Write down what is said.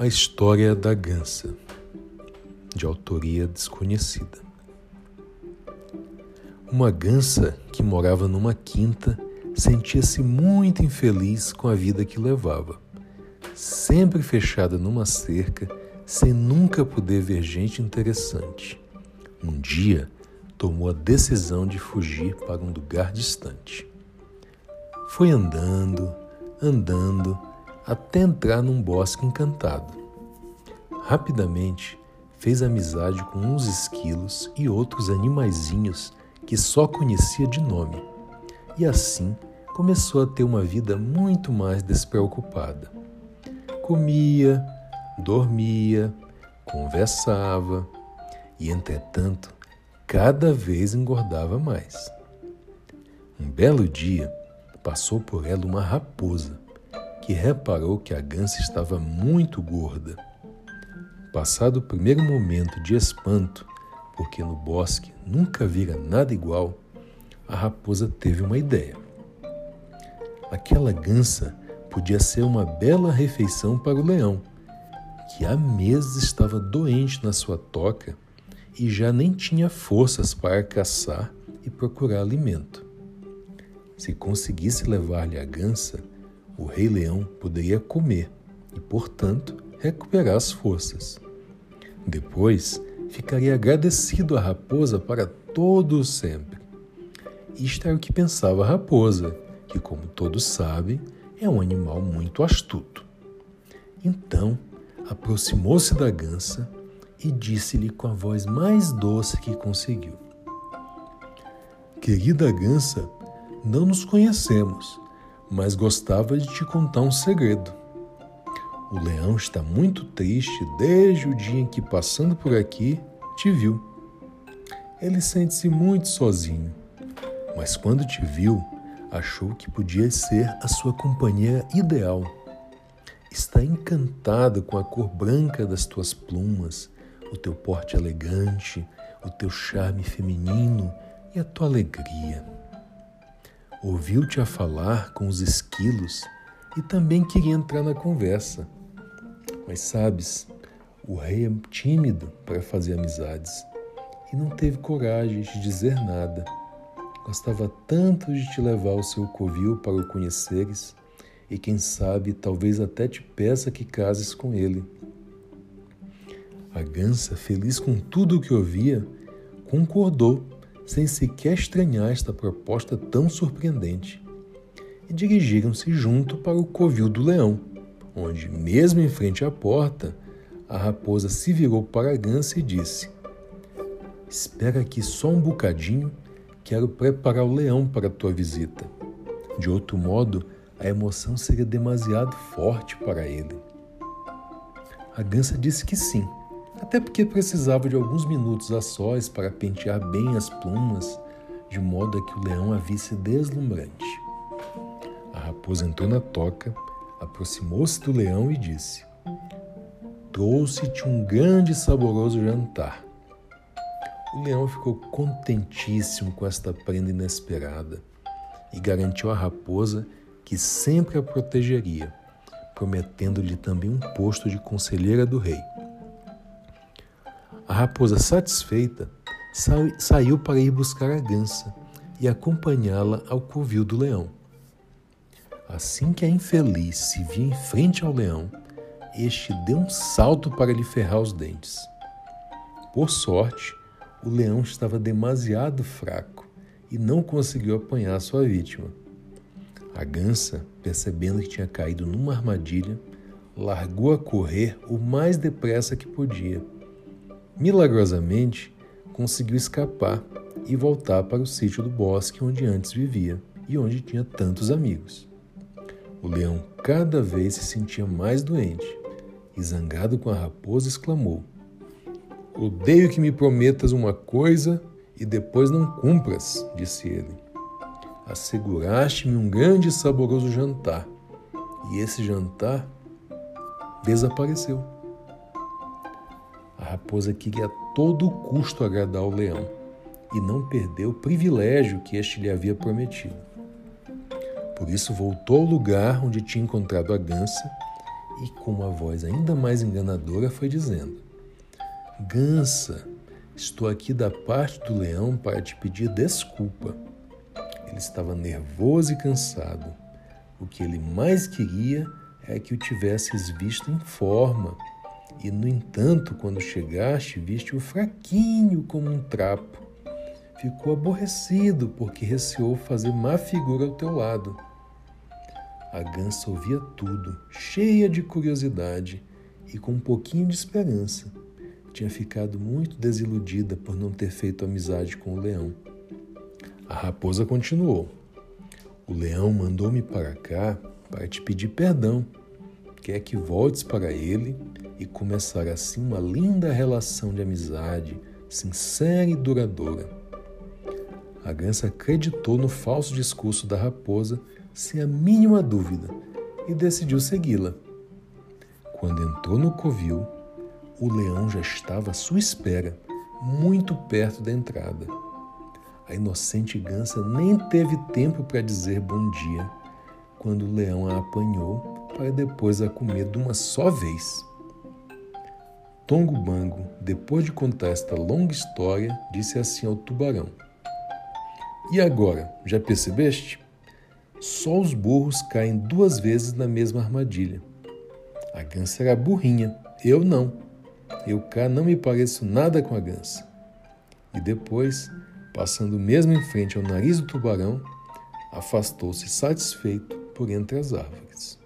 A História da Gansa, de autoria desconhecida. Uma gansa que morava numa quinta sentia-se muito infeliz com a vida que levava, sempre fechada numa cerca, sem nunca poder ver gente interessante. Um dia, tomou a decisão de fugir para um lugar distante. Foi andando, andando, até entrar num bosque encantado. Rapidamente fez amizade com uns esquilos e outros animaizinhos que só conhecia de nome, e assim começou a ter uma vida muito mais despreocupada. Comia, dormia, conversava e, entretanto, cada vez engordava mais. Um belo dia, passou por ela uma raposa que reparou que a gansa estava muito gorda. Passado o primeiro momento de espanto, porque no bosque nunca vira nada igual, a raposa teve uma ideia. Aquela gansa podia ser uma bela refeição para o leão, que há meses estava doente na sua toca e já nem tinha forças para caçar e procurar alimento. Se conseguisse levar-lhe a gansa, o Rei Leão poderia comer e, portanto, recuperar as forças. Depois, ficaria agradecido à raposa para todo sempre. Isto era o que pensava a raposa, que, como todos sabem, é um animal muito astuto. Então, aproximou-se da gansa e disse-lhe com a voz mais doce que conseguiu: Querida gansa, não nos conhecemos, mas gostava de te contar um segredo. O leão está muito triste desde o dia em que, passando por aqui, te viu. Ele sente-se muito sozinho, mas quando te viu, achou que podia ser a sua companheira ideal. Está encantado com a cor branca das tuas plumas, o teu porte elegante, o teu charme feminino e a tua alegria ouviu-te a falar com os esquilos e também queria entrar na conversa. Mas sabes, o rei é tímido para fazer amizades e não teve coragem de dizer nada. Gostava tanto de te levar ao seu covil para o conheceres e, quem sabe, talvez até te peça que cases com ele. A gansa, feliz com tudo o que ouvia, concordou sem sequer estranhar esta proposta tão surpreendente, e dirigiram-se junto para o covil do leão, onde, mesmo em frente à porta, a raposa se virou para a gança e disse: Espera aqui só um bocadinho, quero preparar o leão para a tua visita. De outro modo, a emoção seria demasiado forte para ele. A gança disse que sim até porque precisava de alguns minutos a sós para pentear bem as plumas, de modo a que o leão a visse deslumbrante. A raposa entrou na toca, aproximou-se do leão e disse: Trouxe-te um grande e saboroso jantar. O leão ficou contentíssimo com esta prenda inesperada e garantiu à raposa que sempre a protegeria, prometendo-lhe também um posto de conselheira do rei. A raposa, satisfeita, saiu para ir buscar a gança e acompanhá-la ao covil do leão. Assim que a infeliz se via em frente ao leão, este deu um salto para lhe ferrar os dentes. Por sorte, o leão estava demasiado fraco e não conseguiu apanhar sua vítima. A gança, percebendo que tinha caído numa armadilha, largou a correr o mais depressa que podia Milagrosamente, conseguiu escapar e voltar para o sítio do bosque onde antes vivia e onde tinha tantos amigos. O leão cada vez se sentia mais doente e, zangado com a raposa, exclamou: Odeio que me prometas uma coisa e depois não cumpras, disse ele. Asseguraste-me um grande e saboroso jantar, e esse jantar desapareceu. A raposa queria a todo custo agradar o leão e não perdeu o privilégio que este lhe havia prometido. Por isso voltou ao lugar onde tinha encontrado a gança e com uma voz ainda mais enganadora foi dizendo: Gansa, estou aqui da parte do leão para te pedir desculpa. Ele estava nervoso e cansado. O que ele mais queria é que o tivesses visto em forma. E, no entanto, quando chegaste, viste-o fraquinho como um trapo. Ficou aborrecido porque receou fazer má figura ao teu lado. A gança ouvia tudo, cheia de curiosidade e com um pouquinho de esperança. Tinha ficado muito desiludida por não ter feito amizade com o leão. A raposa continuou: O leão mandou-me para cá para te pedir perdão. Quer que voltes para ele e começar assim uma linda relação de amizade, sincera e duradoura. A gança acreditou no falso discurso da raposa sem a mínima dúvida e decidiu segui-la. Quando entrou no covil, o leão já estava à sua espera, muito perto da entrada. A inocente gança nem teve tempo para dizer bom dia, quando o leão a apanhou para depois a comer de uma só vez. Tongo Bango, depois de contar esta longa história, disse assim ao tubarão: E agora, já percebeste? Só os burros caem duas vezes na mesma armadilha. A gança era burrinha, eu não. Eu cá não me pareço nada com a gança. E depois, passando mesmo em frente ao nariz do tubarão, afastou-se satisfeito por entre as árvores.